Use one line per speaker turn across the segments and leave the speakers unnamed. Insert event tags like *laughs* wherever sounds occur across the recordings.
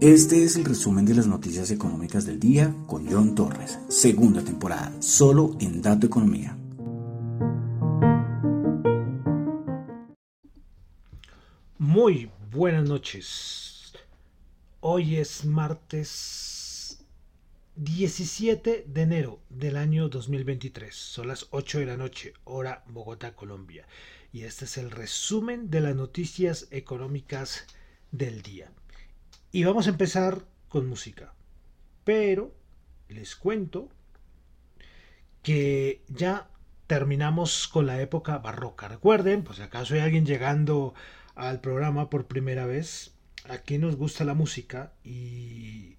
Este es el resumen de las noticias económicas del día con John Torres, segunda temporada, solo en Dato Economía.
Muy buenas noches. Hoy es martes 17 de enero del año 2023. Son las 8 de la noche, hora Bogotá, Colombia. Y este es el resumen de las noticias económicas del día. Y vamos a empezar con música. Pero les cuento que ya terminamos con la época barroca. Recuerden, pues acaso hay alguien llegando al programa por primera vez, aquí nos gusta la música y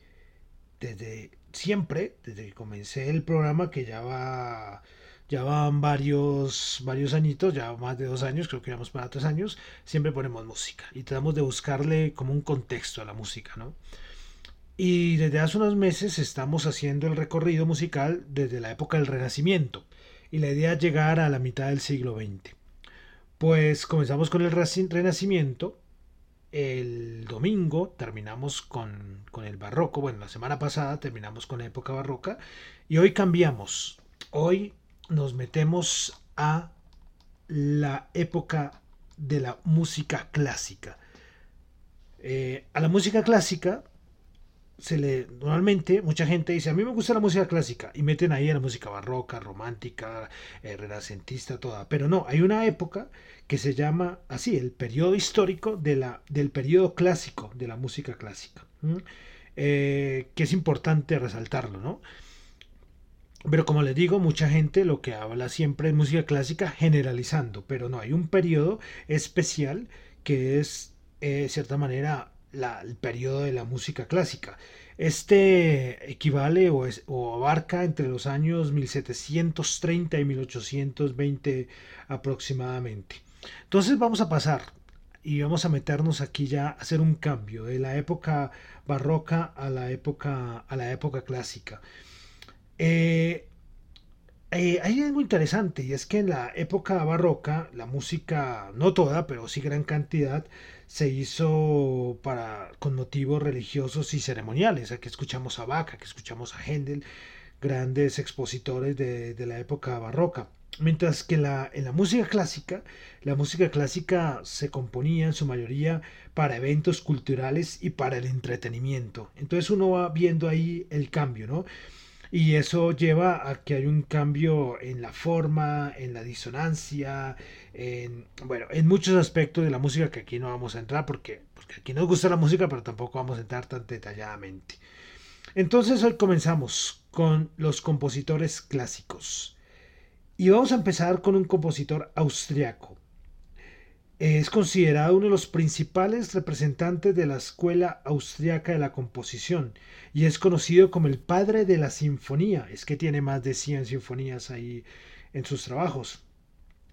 desde siempre, desde que comencé el programa, que ya va ya van varios, varios añitos, ya más de dos años, creo que vamos para tres años, siempre ponemos música y tratamos de buscarle como un contexto a la música, ¿no? Y desde hace unos meses estamos haciendo el recorrido musical desde la época del Renacimiento y la idea es llegar a la mitad del siglo XX. Pues comenzamos con el Renacimiento, el domingo terminamos con, con el barroco, bueno, la semana pasada terminamos con la época barroca y hoy cambiamos. Hoy nos metemos a la época de la música clásica. Eh, a la música clásica se le normalmente mucha gente dice a mí me gusta la música clásica y meten ahí a la música barroca, romántica, eh, renacentista, toda. Pero no, hay una época que se llama así el periodo histórico del periodo clásico de la música clásica, eh, que es importante resaltarlo, ¿no? Pero como les digo, mucha gente lo que habla siempre es música clásica generalizando, pero no, hay un periodo especial que es, eh, de cierta manera, el periodo de la música clásica. Este equivale o, o, abarca entre los años 1730 y 1820 aproximadamente. Entonces vamos a pasar y vamos a meternos aquí ya a hacer un cambio de la época barroca a la época, a la época clásica. Eh, eh, hay algo interesante y es que en la época barroca la música, no toda, pero sí gran cantidad, se hizo para, con motivos religiosos y ceremoniales. Aquí escuchamos a Bach, aquí escuchamos a Händel, grandes expositores de, la época barroca. Mientras que en la música clásica, la música clásica se componía en su mayoría para eventos culturales y para el entretenimiento. Entonces uno va viendo ahí el cambio, ¿no? Y eso lleva a que hay un cambio en la forma, en la disonancia, en, bueno, en muchos aspectos de la música que aquí no vamos a entrar porque, porque aquí nos gusta la música, pero tampoco vamos a entrar tan detalladamente. Entonces hoy comenzamos con los compositores clásicos. Y vamos a empezar con un compositor austriaco, es considerado uno de los principales representantes de la escuela austriaca de la composición y es conocido como el padre de la sinfonía. Es que tiene más de 100 sinfonías ahí en sus trabajos.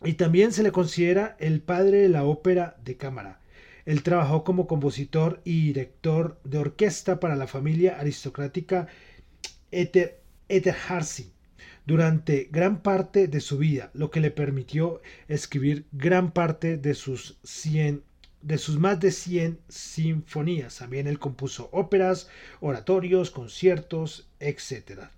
Y también se le considera el padre de la ópera de cámara. Él trabajó como compositor y director de orquesta para la familia aristocrática Eterhazy durante gran parte de su vida, lo que le permitió escribir gran parte de sus de sus más de 100 sinfonías. También él compuso óperas, oratorios, conciertos, etc.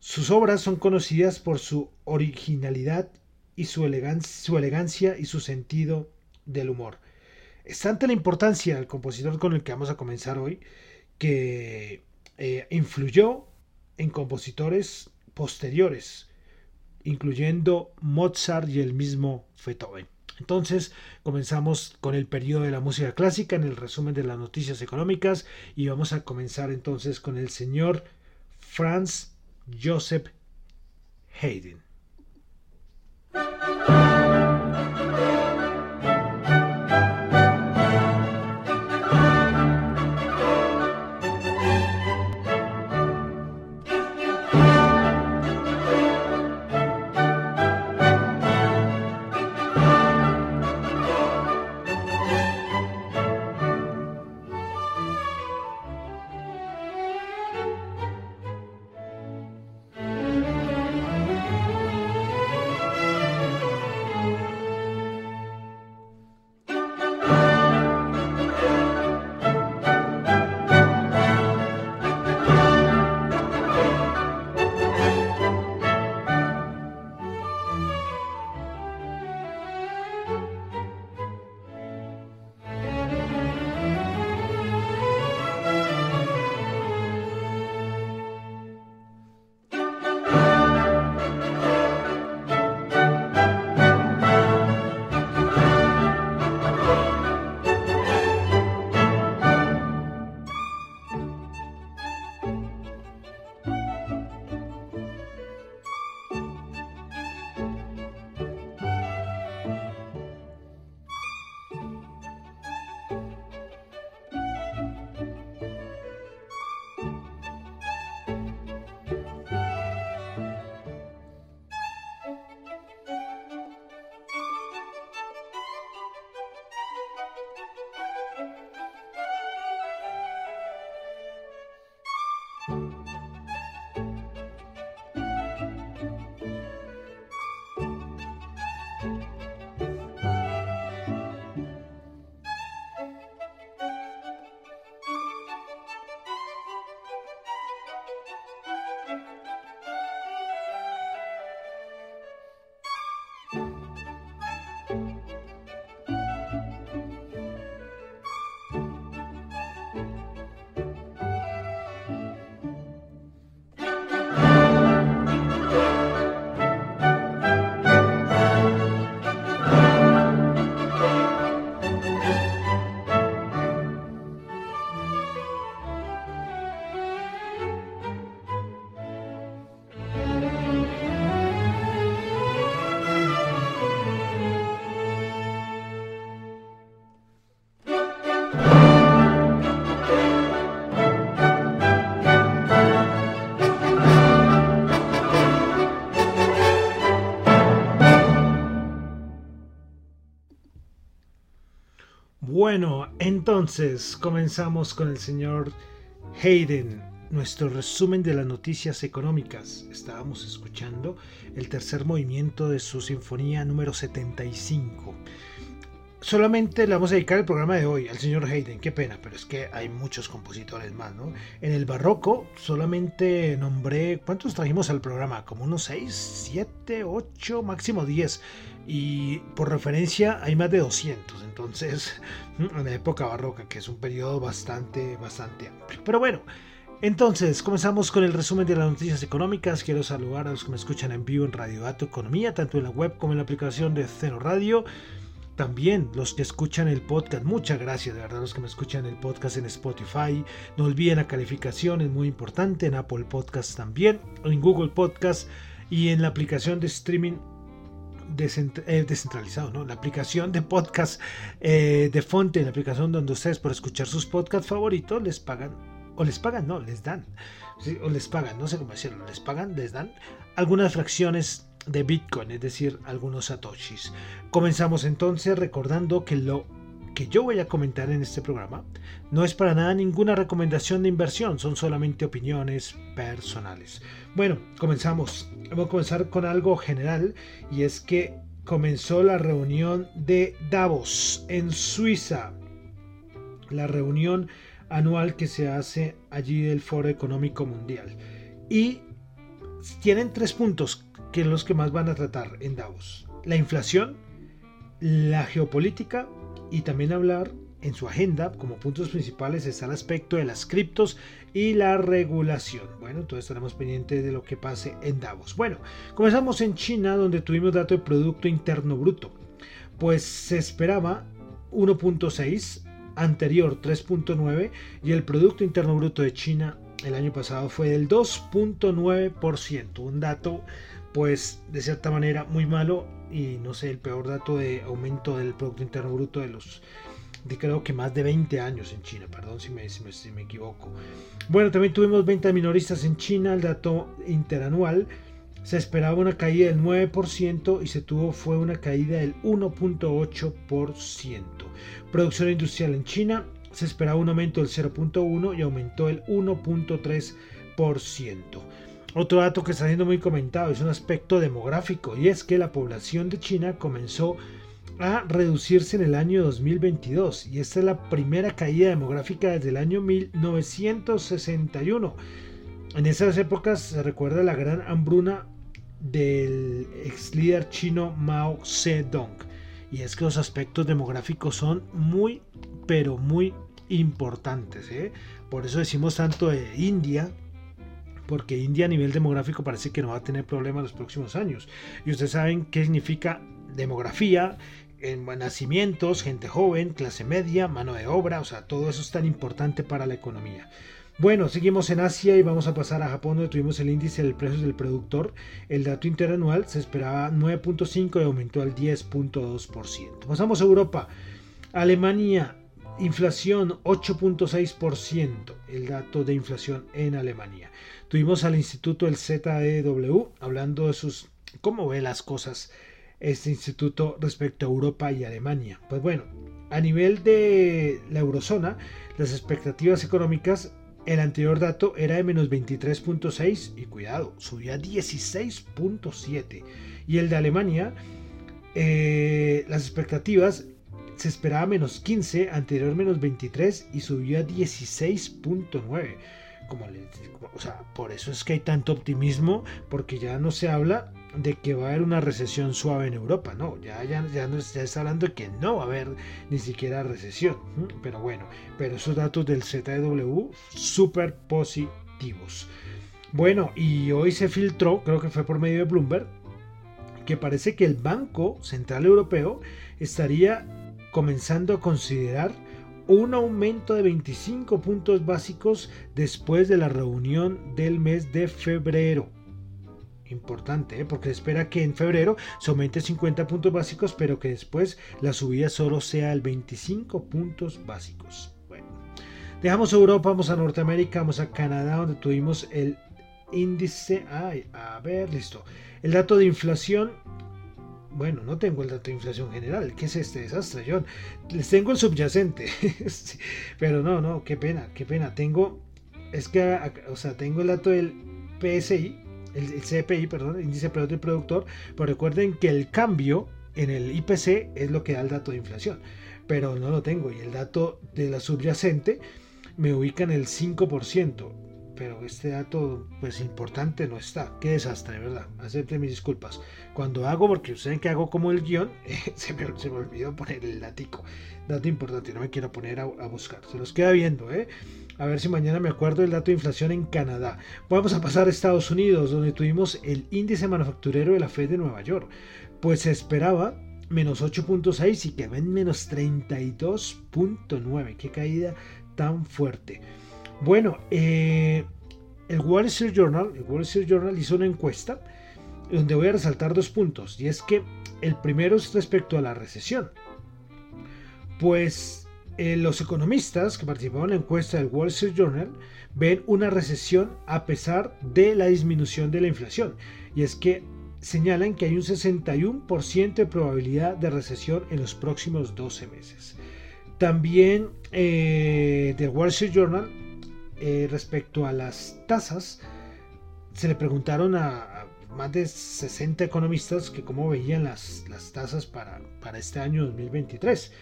Sus obras son conocidas por su originalidad y su, elegancia y su sentido del humor. Es tanta la importancia del compositor con el que vamos a comenzar hoy que eh, influyó en compositores posteriores, incluyendo Mozart y el mismo Beethoven. Entonces comenzamos con el periodo de la música clásica en el resumen de las noticias económicas y vamos a comenzar entonces con el señor Franz Joseph Haydn. Bueno, entonces comenzamos con el señor Hayden, nuestro resumen de las noticias económicas. Estábamos escuchando el tercer movimiento de su sinfonía número 75. Solamente le vamos a dedicar el programa de hoy al señor Hayden, qué pena, pero es que hay muchos compositores más, ¿no? En el barroco solamente nombré, ¿cuántos trajimos al programa? Como unos 6, 7, 8, máximo 10 y por referencia hay más de 200, entonces *laughs* en la época barroca, que es un periodo bastante, bastante amplio. Pero bueno, entonces comenzamos con el resumen de las noticias económicas. Quiero saludar a los que me escuchan en vivo en Radio Dato Economía, tanto en la web como en la aplicación de Cero Radio. También los que escuchan el podcast, muchas gracias de verdad los que me escuchan el podcast en Spotify. No olviden la calificación, es muy importante, en Apple Podcast también, en Google Podcast y en la aplicación de streaming eh, descentralizado, ¿no? La aplicación de podcast eh, de Fonte, la aplicación donde ustedes por escuchar sus podcasts favoritos les pagan, o les pagan, no, les dan, o les pagan, no sé cómo decirlo, les pagan, les dan algunas fracciones de Bitcoin, es decir, algunos satoshis. Comenzamos entonces recordando que lo que yo voy a comentar en este programa no es para nada ninguna recomendación de inversión, son solamente opiniones personales. Bueno, comenzamos. Vamos a comenzar con algo general y es que comenzó la reunión de Davos en Suiza. La reunión anual que se hace allí del Foro Económico Mundial. Y tienen tres puntos que son los que más van a tratar en Davos. La inflación, la geopolítica y también hablar en su agenda como puntos principales está el aspecto de las criptos y la regulación. Bueno, entonces estaremos pendientes de lo que pase en Davos. Bueno, comenzamos en China donde tuvimos dato de Producto Interno Bruto. Pues se esperaba 1.6, anterior 3.9 y el Producto Interno Bruto de China el año pasado fue del 2.9%. Un dato pues de cierta manera muy malo y no sé, el peor dato de aumento del Producto Interno Bruto de los de creo que más de 20 años en China, perdón si me, si me, equivoco. Bueno, también tuvimos ventas minoristas en China, el dato interanual se esperaba una caída del 9% y se tuvo fue una caída del 1.8%. Producción industrial en China se esperaba un aumento del 0.1 y aumentó el 1.3%. Otro dato que está siendo muy comentado es un aspecto demográfico y es que la población de China comenzó a reducirse en el año 2022 y esta es la primera caída demográfica desde el año 1961. En esas épocas se recuerda la gran hambruna del ex líder chino Mao Zedong y es que los aspectos demográficos son muy pero muy importantes. ¿eh? Por eso decimos tanto de India porque India a nivel demográfico parece que no va a tener problemas los próximos años. Y ustedes saben qué significa demografía, en nacimientos, gente joven, clase media, mano de obra, o sea, todo eso es tan importante para la economía. Bueno, seguimos en Asia y vamos a pasar a Japón donde tuvimos el índice del precio del productor. El dato interanual se esperaba 9.5 y aumentó al 10.2%. Pasamos a Europa. Alemania, inflación 8.6%, el dato de inflación en Alemania. Tuvimos al Instituto del ZEW hablando de sus cómo ve las cosas este instituto respecto a Europa y Alemania. Pues bueno, a nivel de la eurozona, las expectativas económicas, el anterior dato era de menos 23.6 y cuidado, subió a 16.7. Y el de Alemania, eh, las expectativas se esperaba menos 15, anterior menos 23 y subió a 16.9 o sea, por eso es que hay tanto optimismo, porque ya no se habla de que va a haber una recesión suave en Europa. No, ya, ya, ya, ya está hablando de que no va a haber ni siquiera recesión. Pero bueno, pero esos datos del ZW súper positivos. Bueno, y hoy se filtró, creo que fue por medio de Bloomberg, que parece que el Banco Central Europeo estaría comenzando a considerar un aumento de 25 puntos básicos después de la reunión del mes de febrero. Importante, ¿eh? porque se espera que en febrero se aumente 50 puntos básicos, pero que después la subida solo sea el 25 puntos básicos. Bueno, dejamos Europa, vamos a Norteamérica, vamos a Canadá, donde tuvimos el índice. Ay, a ver, listo. El dato de inflación bueno, no tengo el dato de inflación general. ¿Qué es este desastre, John? Les tengo el subyacente. *laughs* Pero no, no, qué pena, qué pena. Tengo, es que, o sea, tengo el dato del PSI, el, CPI, perdón, el índice del productor. Pero recuerden que el cambio en el IPC es lo que da el dato de inflación. Pero no lo tengo. Y el dato de la subyacente me ubica en el 5% pero este dato pues importante no está. Qué desastre, ¿verdad? Acepte mis disculpas. Cuando hago, porque ustedes que hago como el guion, *laughs* se, me, se, me, olvidó poner el datico. Dato importante, no me quiero poner a, buscar. Se los queda viendo, ¿eh? A ver si mañana me acuerdo del dato de inflación en Canadá. Vamos a pasar a Estados Unidos, donde tuvimos el índice manufacturero de la Fed de Nueva York. Pues se esperaba menos 8.6 y que ven menos 32.9. Qué caída tan fuerte. Bueno, eh, el Wall Street Journal, el Wall Street Journal hizo una encuesta donde voy a resaltar dos puntos. Y es que el primero es respecto a la recesión. Pues eh, los economistas que participaron en la encuesta del Wall Street Journal ven una recesión a pesar de la disminución de la inflación. Y es que señalan que hay un 61% de probabilidad de recesión en los próximos 12 meses. También eh, del Wall Street Journal eh, respecto a las tasas, se le preguntaron a, más de 60 economistas que cómo veían las, tasas para, para este año 2023.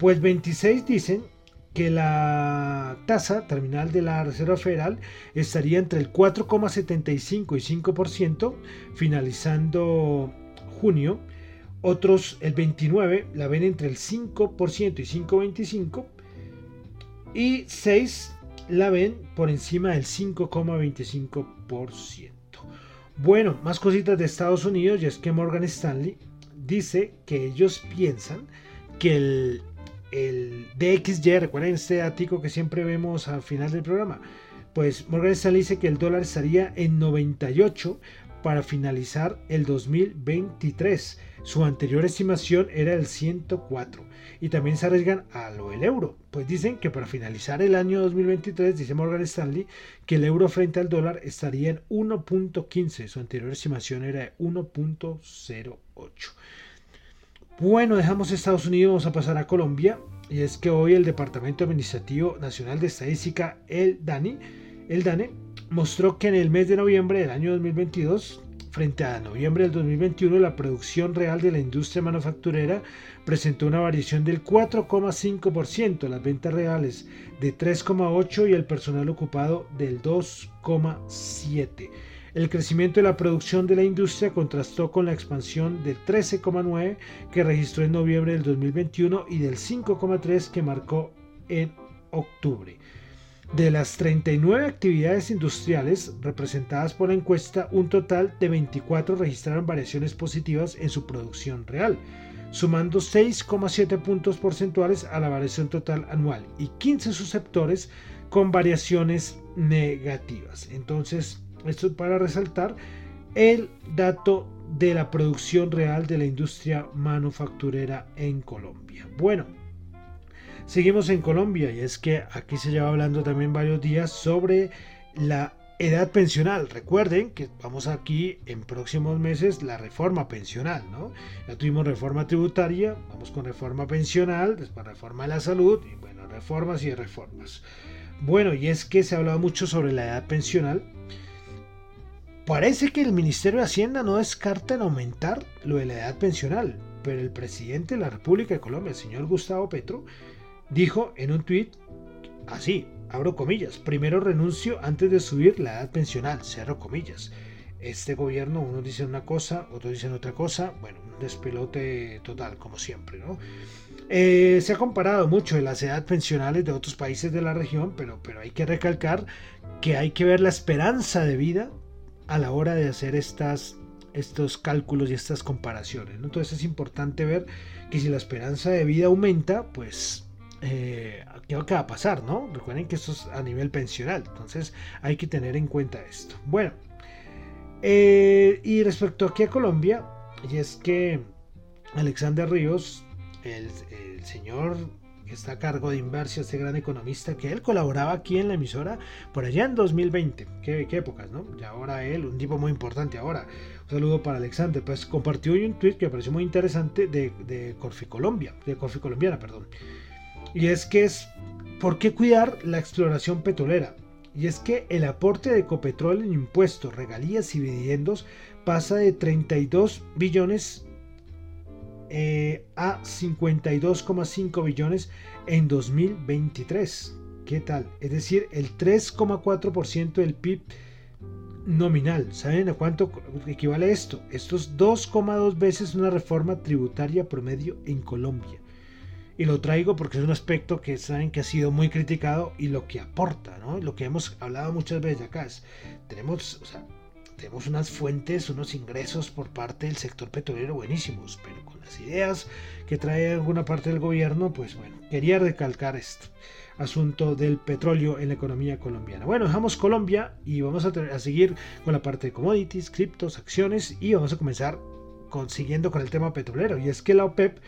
Pues 26 dicen que la tasa terminal de la Reserva Federal estaría entre el 4,75 y 5%, finalizando junio. Otros, el 29, la ven entre el 5% y 5,25%. Y 6 la ven por encima del 5,25%. Bueno, más cositas de Estados Unidos y es que Morgan Stanley dice que ellos piensan que el, el DXY, recuerden este ático que siempre vemos al final del programa, pues Morgan Stanley dice que el dólar estaría en 98 para finalizar el 2023. Su anterior estimación era el 104 y también se arriesgan a lo del euro, pues dicen que para finalizar el año 2023, dice Morgan Stanley, que el euro frente al dólar estaría en 1.15, su anterior estimación era de 1.08. Bueno, dejamos Estados Unidos, vamos a pasar a Colombia, y es que hoy el Departamento Administrativo Nacional de Estadística, el DANI, el DANE, mostró que en el mes de noviembre del año 2022 Frente a noviembre del 2021, la producción real de la industria manufacturera presentó una variación del 4,5%, las ventas reales de 3,8% y el personal ocupado del 2,7%. El crecimiento de la producción de la industria contrastó con la expansión del 13,9% que registró en noviembre del 2021 y del 5,3% que marcó en octubre. De las 39 actividades industriales representadas por la encuesta, un total de 24 registraron variaciones positivas en su producción real, sumando 6,7 puntos porcentuales a la variación total anual y 15 susceptores con variaciones negativas. Entonces, esto es para resaltar el dato de la producción real de la industria manufacturera en Colombia. Bueno, Seguimos en Colombia y es que aquí se lleva hablando también varios días sobre la edad pensional. Recuerden que vamos aquí en próximos meses la reforma pensional, ¿no? Ya tuvimos reforma tributaria, vamos con reforma pensional, después reforma de la salud y bueno, reformas y reformas. Bueno, y es que se ha hablado mucho sobre la edad pensional. Parece que el Ministerio de Hacienda no descarta en aumentar lo de la edad pensional, pero el presidente de la República de Colombia, el señor Gustavo Petro, dijo en un tuit así, abro comillas, primero renuncio antes de subir la edad pensional, cerro comillas. este gobierno, unos dicen una cosa, otros dicen otra cosa, bueno, un despelote total, como siempre, ¿no? Eh, se ha comparado mucho de las edades pensionales de otros países de la región, pero, pero hay que recalcar que hay que ver la esperanza de vida a la hora de hacer estas, estos cálculos y estas comparaciones. Entonces es importante ver que si la esperanza de vida aumenta, pues eh, ¿qué va a pasar? ¿no? Recuerden que esto es a nivel pensional, entonces hay que tener en cuenta esto. Bueno, eh, y respecto aquí a Colombia, y es que Alexander Ríos, el, señor que está a cargo de Inversión, este gran economista, que él colaboraba aquí en la emisora por allá en 2020. Qué, épocas, ¿no? Y ahora él, un tipo muy importante ahora. Un saludo para Alexander. Pues compartió hoy un tweet que me pareció muy interesante de, de Corfi Colombia, de Corfi Colombiana, perdón. Y es que es, ¿por qué cuidar la exploración petrolera? Y es que el aporte de Ecopetrol en impuestos, regalías y dividendos pasa de 32 billones eh, a 52,5 billones en 2023. ¿Qué tal? Es decir, el 3,4% del PIB nominal. ¿Saben a cuánto equivale esto? Esto es 2,2 veces una reforma tributaria promedio en Colombia y lo traigo porque es un aspecto que saben que ha sido muy criticado y lo que aporta, ¿no? Lo que hemos hablado muchas veces acá es, tenemos, tenemos unas fuentes, unos ingresos por parte del sector petrolero buenísimos, pero con las ideas que trae alguna parte del gobierno, pues bueno, quería recalcar esto asunto del petróleo en la economía colombiana. Bueno, dejamos Colombia y vamos a, seguir con la parte de commodities, criptos, acciones y vamos a comenzar siguiendo con el tema petrolero. Y es que la OPEP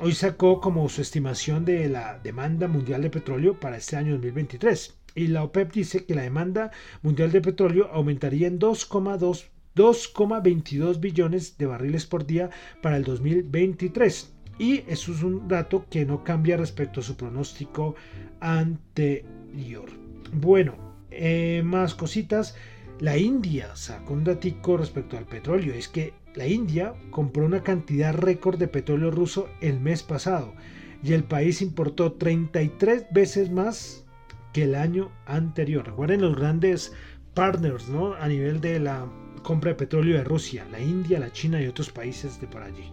hoy sacó como su estimación de la demanda mundial de petróleo para este año 2023. Y la OPEP dice que la demanda mundial de petróleo aumentaría en 2,22 billones de barriles por día para el 2023. Y eso es un dato que no cambia respecto a su pronóstico anterior. Bueno, eh, más cositas. La India sacó un datico respecto al petróleo. Es que la India compró una cantidad récord de petróleo ruso el mes pasado y el país importó 33 veces más que el año anterior. Recuerden los grandes partners ¿no? a nivel de la compra de petróleo de Rusia, la India, la China y otros países de por allí.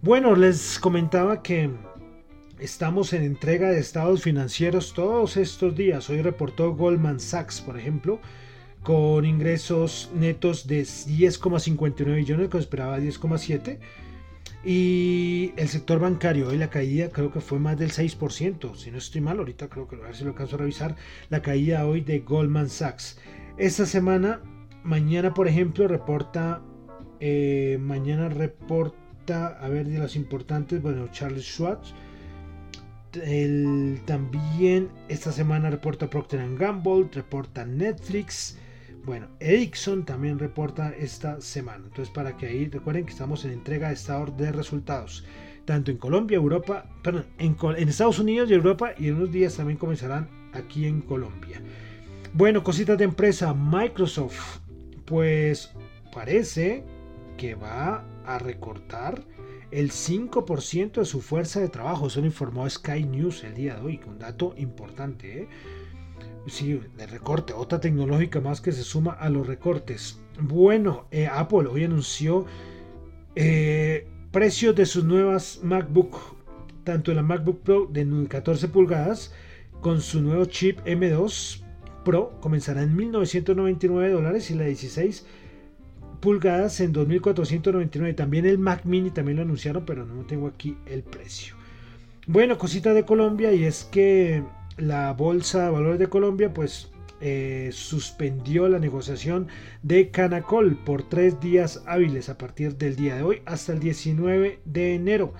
Bueno, les comentaba que estamos en entrega de estados financieros todos estos días. Hoy reportó Goldman Sachs, por ejemplo, con ingresos netos de 10,59 billones, que esperaba 10,7. Y el sector bancario, hoy la caída creo que fue más del 6%, si no estoy mal, ahorita creo que a ver si lo alcanzo a revisar, la caída hoy de Goldman Sachs. Esta semana, mañana por ejemplo, reporta, eh, mañana reporta, a ver, de las importantes, bueno, Charles Schwab, el, también esta semana reporta Procter Gamble, reporta Netflix, bueno, Ericsson también reporta esta semana. Entonces, para que ahí recuerden que estamos en entrega de estado de resultados. Tanto en Colombia, Europa, perdón, en, Estados Unidos y Europa. Y en unos días también comenzarán aquí en Colombia. Bueno, cositas de empresa. Microsoft, pues parece que va a recortar el 5% de su fuerza de trabajo. Eso lo informó Sky News el día de hoy, un dato importante. ¿eh? Sí, de recorte, otra tecnológica más que se suma a los recortes. Bueno, eh, Apple hoy anunció eh, precios de sus nuevas MacBook, tanto la MacBook Pro de 14 pulgadas con su nuevo chip M2 Pro comenzará en 1.999 dólares y la 16 pulgadas en 2.499. También el Mac Mini también lo anunciaron, pero no tengo aquí el precio. Bueno, cosita de Colombia y es que la Bolsa de Valores de Colombia pues eh, suspendió la negociación de Canacol por tres días hábiles a partir del día de hoy hasta el 19 de enero.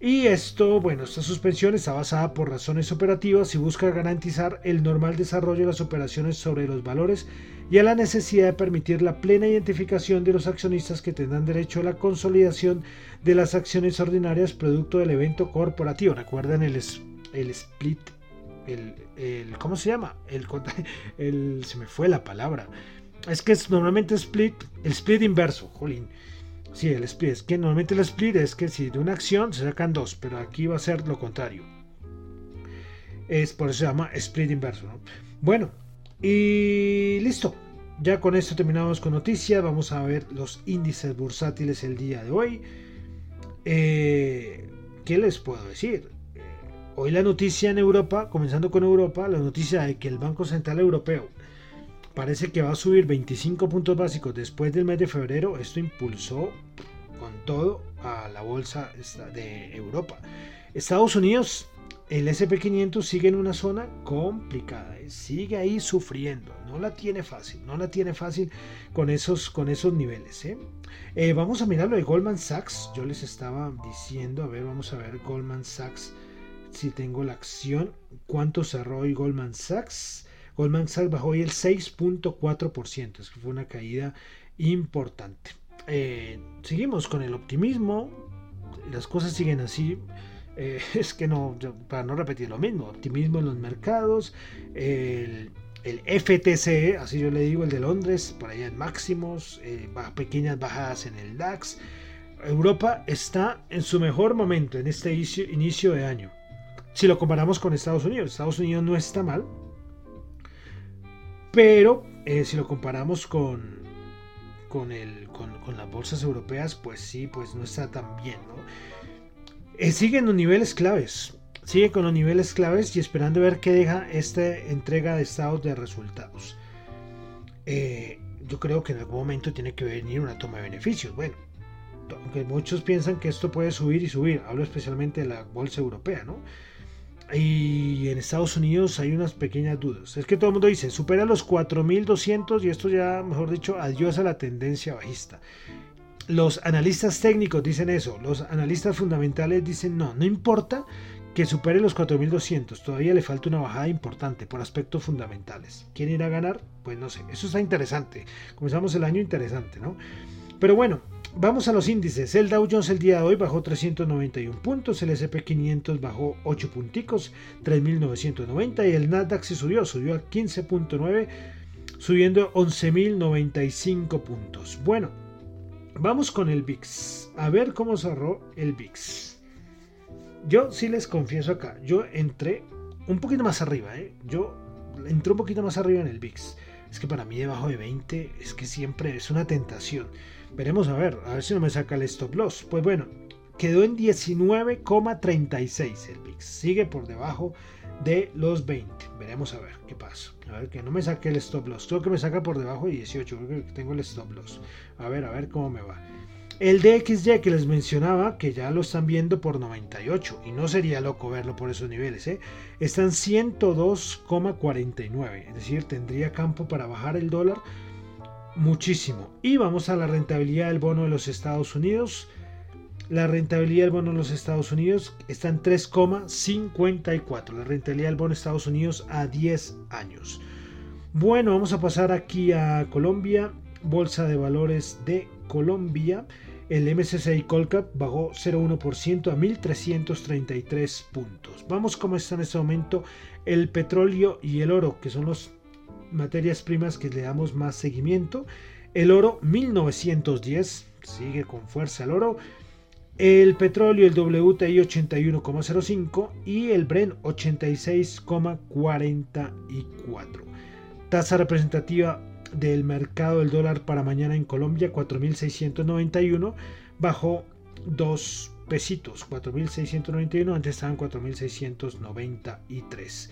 Y esto, bueno, esta suspensión está basada por razones operativas y busca garantizar el normal desarrollo de las operaciones sobre los valores y a la necesidad de permitir la plena identificación de los accionistas que tendrán derecho a la consolidación de las acciones ordinarias producto del evento corporativo. Recuerden el, el split el, ¿cómo se llama? *laughs* El, se me fue la palabra. Es que es normalmente split, el split inverso, jolín. Sí, el split, es que normalmente el split es que si de una acción se sacan dos, pero aquí va a ser lo contrario. Es por eso se llama split inverso. Bueno, y listo. ya con esto terminamos con noticias. Vamos a ver los índices bursátiles el día de hoy. Eh, ¿Qué les puedo decir? Hoy la noticia en Europa, comenzando con Europa, la noticia de que el Banco Central Europeo parece que va a subir 25 puntos básicos después del mes de febrero. Esto impulsó con todo a la bolsa de Europa. Estados Unidos el SP500 sigue en una zona complicada, ¿eh? sigue ahí sufriendo, no la tiene fácil, no la tiene fácil con esos, con esos niveles. ¿eh? Eh, vamos a mirar lo de Goldman Sachs, yo les estaba diciendo, a ver, vamos a ver Goldman Sachs, si tengo la acción, ¿cuánto cerró hoy Goldman Sachs? Goldman Sachs bajó hoy el 6.4%, es que fue una caída importante. seguimos con el optimismo, las cosas siguen así. Eh, *laughs* es que no, para no repetir lo mismo, optimismo en los mercados, el, FTC, así yo le digo, el de Londres, por allá en máximos, eh, pequeñas bajadas en el DAX. Europa está en su mejor momento en este inicio, de año. Si lo comparamos con Estados Unidos, Estados Unidos no está mal, pero eh, si lo comparamos con, con, las bolsas europeas, pues sí, pues no está tan bien, ¿no? Eh, sigue en los niveles claves. Sigue con los niveles claves y esperando ver qué deja esta entrega de estados de resultados. Eh, yo creo que en algún momento tiene que venir una toma de beneficios. Bueno, aunque muchos piensan que esto puede subir y subir. Hablo especialmente de la bolsa europea, ¿no? Y en Estados Unidos hay unas pequeñas dudas. Es que todo el mundo dice, supera los 4.200 y esto ya, mejor dicho, adiós a la tendencia bajista. Los analistas técnicos dicen eso, los analistas fundamentales dicen no, no importa que supere los 4200, todavía le falta una bajada importante por aspectos fundamentales. ¿Quién irá a ganar? Pues no sé, eso está interesante. Comenzamos el año interesante, ¿no? Pero bueno, vamos a los índices. El Dow Jones el día de hoy bajó 391 puntos, el SP500 bajó 8 punticos, 3990 y el Nasdaq se subió, subió a 15.9, subiendo 11.095 puntos. Bueno, Vamos con el VIX. A ver cómo cerró el VIX. Yo sí les confieso acá, yo entré un poquito más arriba, ¿eh? Yo entré un poquito más arriba en el VIX. Es que para mí debajo de 20 es que siempre es una tentación. Veremos a ver, a ver si no me saca el stop loss. Pues bueno, quedó en 19,36 el VIX. Sigue por debajo de los 20. Veremos a ver qué pasa. A ver, que no me saque el stop loss. Creo que me saca por debajo de 18. Creo que tengo el stop loss. A ver, a ver cómo me va. El DXY que les mencionaba, que ya lo están viendo por 98, y no sería loco verlo por esos niveles, ¿eh? están 102,49, es decir, tendría campo para bajar el dólar muchísimo. Y vamos a la rentabilidad del bono de los Estados Unidos, la rentabilidad del bono en los Estados Unidos está en 3,54. La rentabilidad del bono de Estados Unidos a 10 años. Bueno, vamos a pasar aquí a Colombia. Bolsa de Valores de Colombia. El MSCI Colcap bajó 0,1% a 1.333 puntos. Vamos cómo está en este momento el petróleo y el oro, que son las materias primas que le damos más seguimiento. El oro 1910, sigue con fuerza el oro. El petróleo, el WTI 81,05 y el Bren 86,44. Tasa representativa del mercado del dólar para mañana en Colombia 4.691 bajó 2 pesitos 4.691 antes estaban 4.693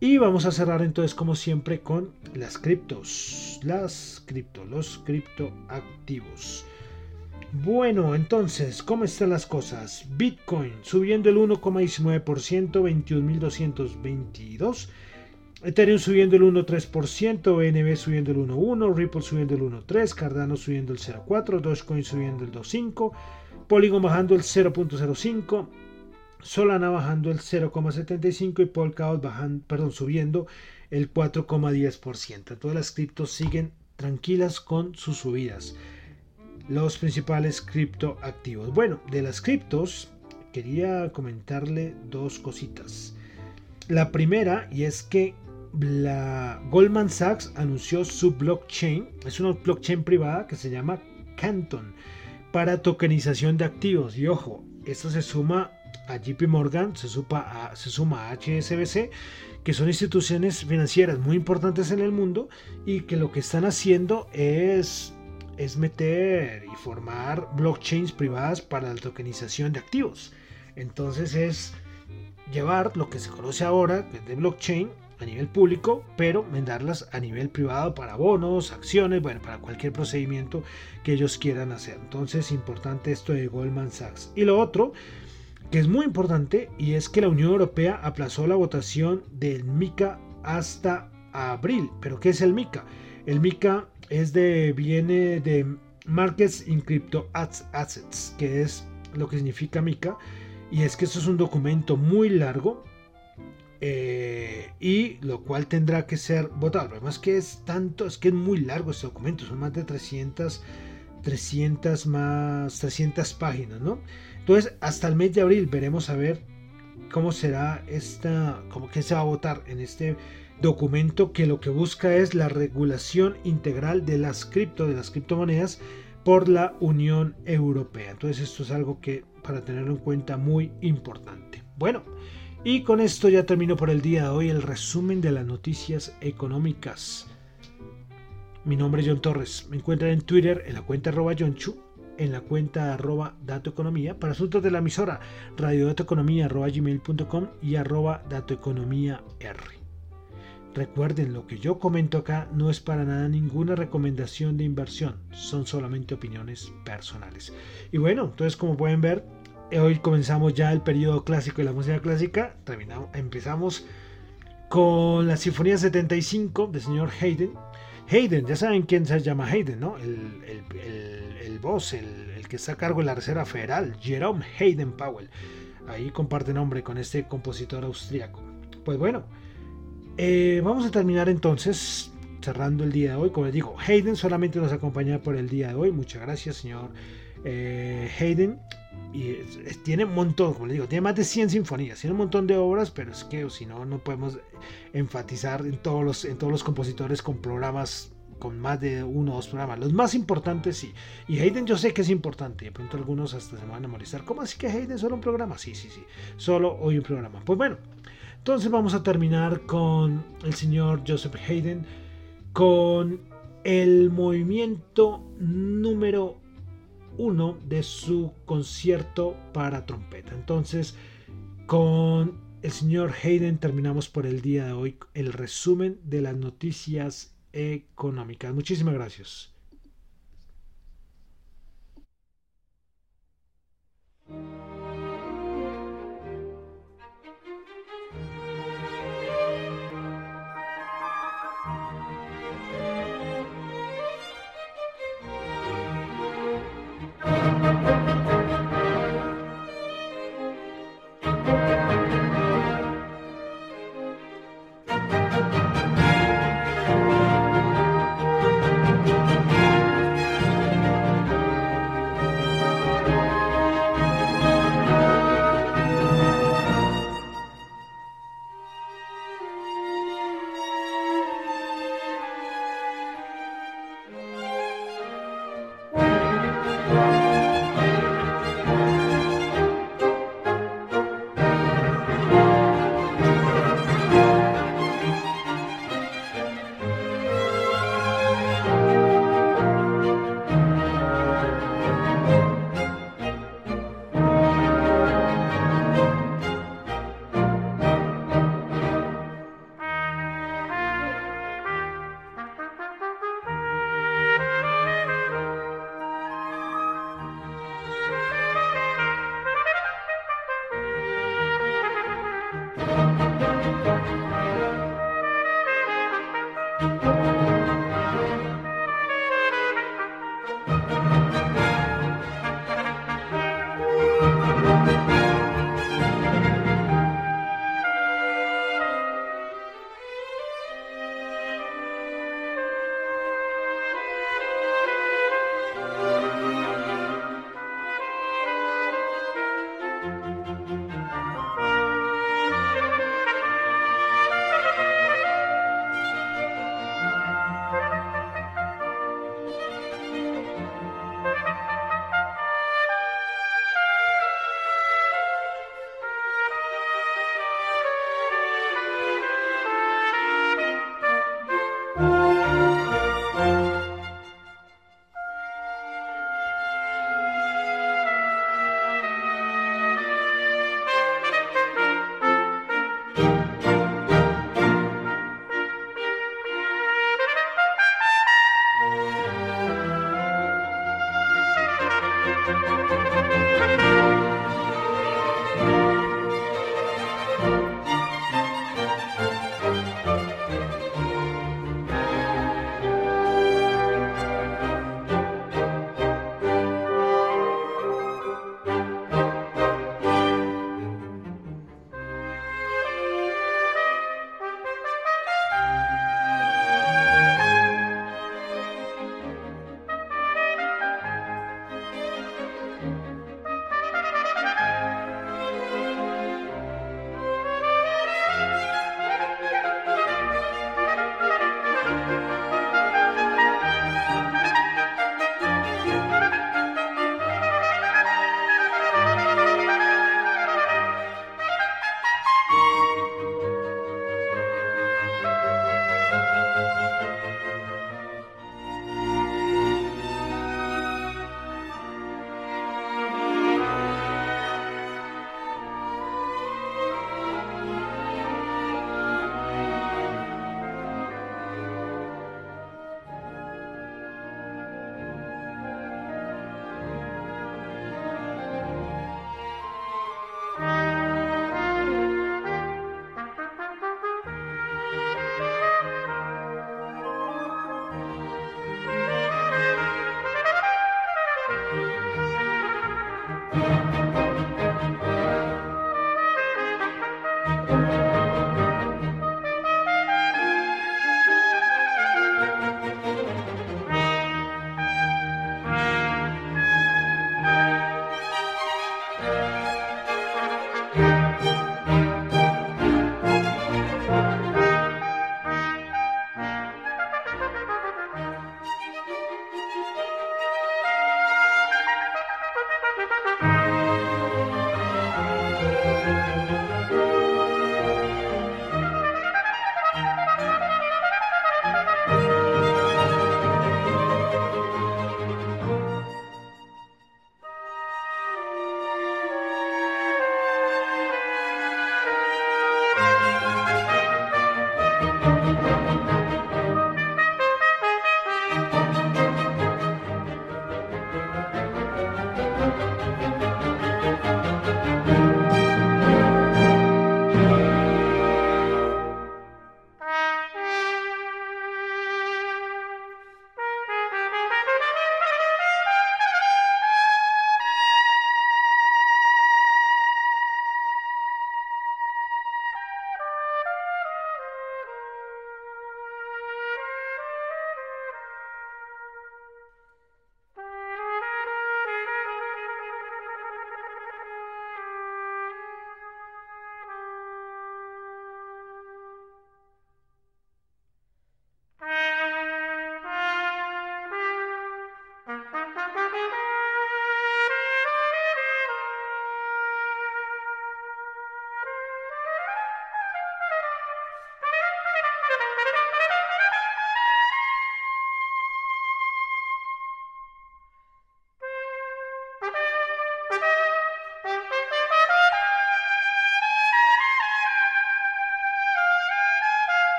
y vamos a cerrar entonces como siempre con las criptos las criptos los criptoactivos bueno, entonces, ¿cómo están las cosas? Bitcoin subiendo el 1,19%, 21.222. Ethereum subiendo el 1,3%, BNB subiendo el 1,1%, Ripple subiendo el 1,3%, Cardano subiendo el 0,4%, Dogecoin subiendo el 2,5%, Polygon bajando el 0,05%, Solana bajando el 0,75% y Polkadot bajando, perdón, subiendo el 4,10%. Todas las criptos siguen tranquilas con sus subidas los principales criptoactivos. Bueno, de las criptos quería comentarle dos cositas. La primera, y es que la Goldman Sachs anunció su blockchain, es una blockchain privada que se llama Canton, para tokenización de activos. Y ojo, esto se suma a JP Morgan, se, a, se suma a HSBC, que son instituciones financieras muy importantes en el mundo y que lo que están haciendo es, es meter y formar blockchains privadas para la tokenización de activos. Entonces es llevar lo que se conoce ahora de blockchain a nivel público, pero venderlas a nivel privado para bonos, acciones, bueno, para cualquier procedimiento que ellos quieran hacer. Entonces, importante esto de Goldman Sachs. Y lo otro, que es muy importante, y es que la Unión Europea aplazó la votación del MICA hasta abril. ¿Pero qué es el MICA? El MICA es de, viene de Markets in Crypto Assets, que es lo que significa MICA. Y es que esto es un documento muy largo eh, y lo cual tendrá que ser votado. Además que es tanto, es que es muy largo este documento, son más de 300, 300 más 300 páginas, ¿no? Entonces, hasta el mes de abril veremos a ver cómo será esta, cómo que se va a votar en este documento que lo que busca es la regulación integral de las cripto, de las criptomonedas por la Unión Europea. Entonces, esto es algo que para tenerlo en cuenta muy importante. Bueno, y con esto ya termino por el día de hoy el resumen de las noticias económicas. Mi nombre es John Torres. Me encuentran en Twitter en la cuenta arroba Chu, en la cuenta arroba Economía, para asuntos de la emisora radiodatoeconomía arroba gmail.com y arroba datoeconomía R. Recuerden, lo que yo comento acá no es para nada ninguna recomendación de inversión, son solamente opiniones personales. Y bueno, entonces como pueden ver, hoy comenzamos ya el periodo clásico de la música clásica. Terminamos, empezamos con la Sinfonía 75 del señor Haydn. Haydn, ya saben quién se llama Haydn, ¿no? El, el, el, boss, el, que está a cargo de la Reserva Federal, Jerome Haydn Powell. Ahí comparte nombre con este compositor austriaco. Pues bueno, eh, vamos a terminar entonces cerrando el día de hoy. Como les digo, Haydn solamente nos acompaña por el día de hoy. Muchas gracias, señor eh, Haydn y tiene un montón, como le digo, tiene más de 100 sinfonías, tiene un montón de obras, pero es que si no, no podemos enfatizar en todos los, en todos los compositores con programas, con más de uno o dos programas. Los más importantes sí. Y Hayden yo sé que es importante, de pronto algunos hasta se van a molestar. ¿Cómo así que Hayden solo un programa? Sí, sí, sí, solo hoy un programa. Pues bueno, entonces vamos a terminar con el señor Joseph Hayden, con el movimiento número 1 de su concierto para trompeta. Entonces, con el señor Hayden terminamos por el día de hoy el resumen de las noticias económicas. Muchísimas gracias.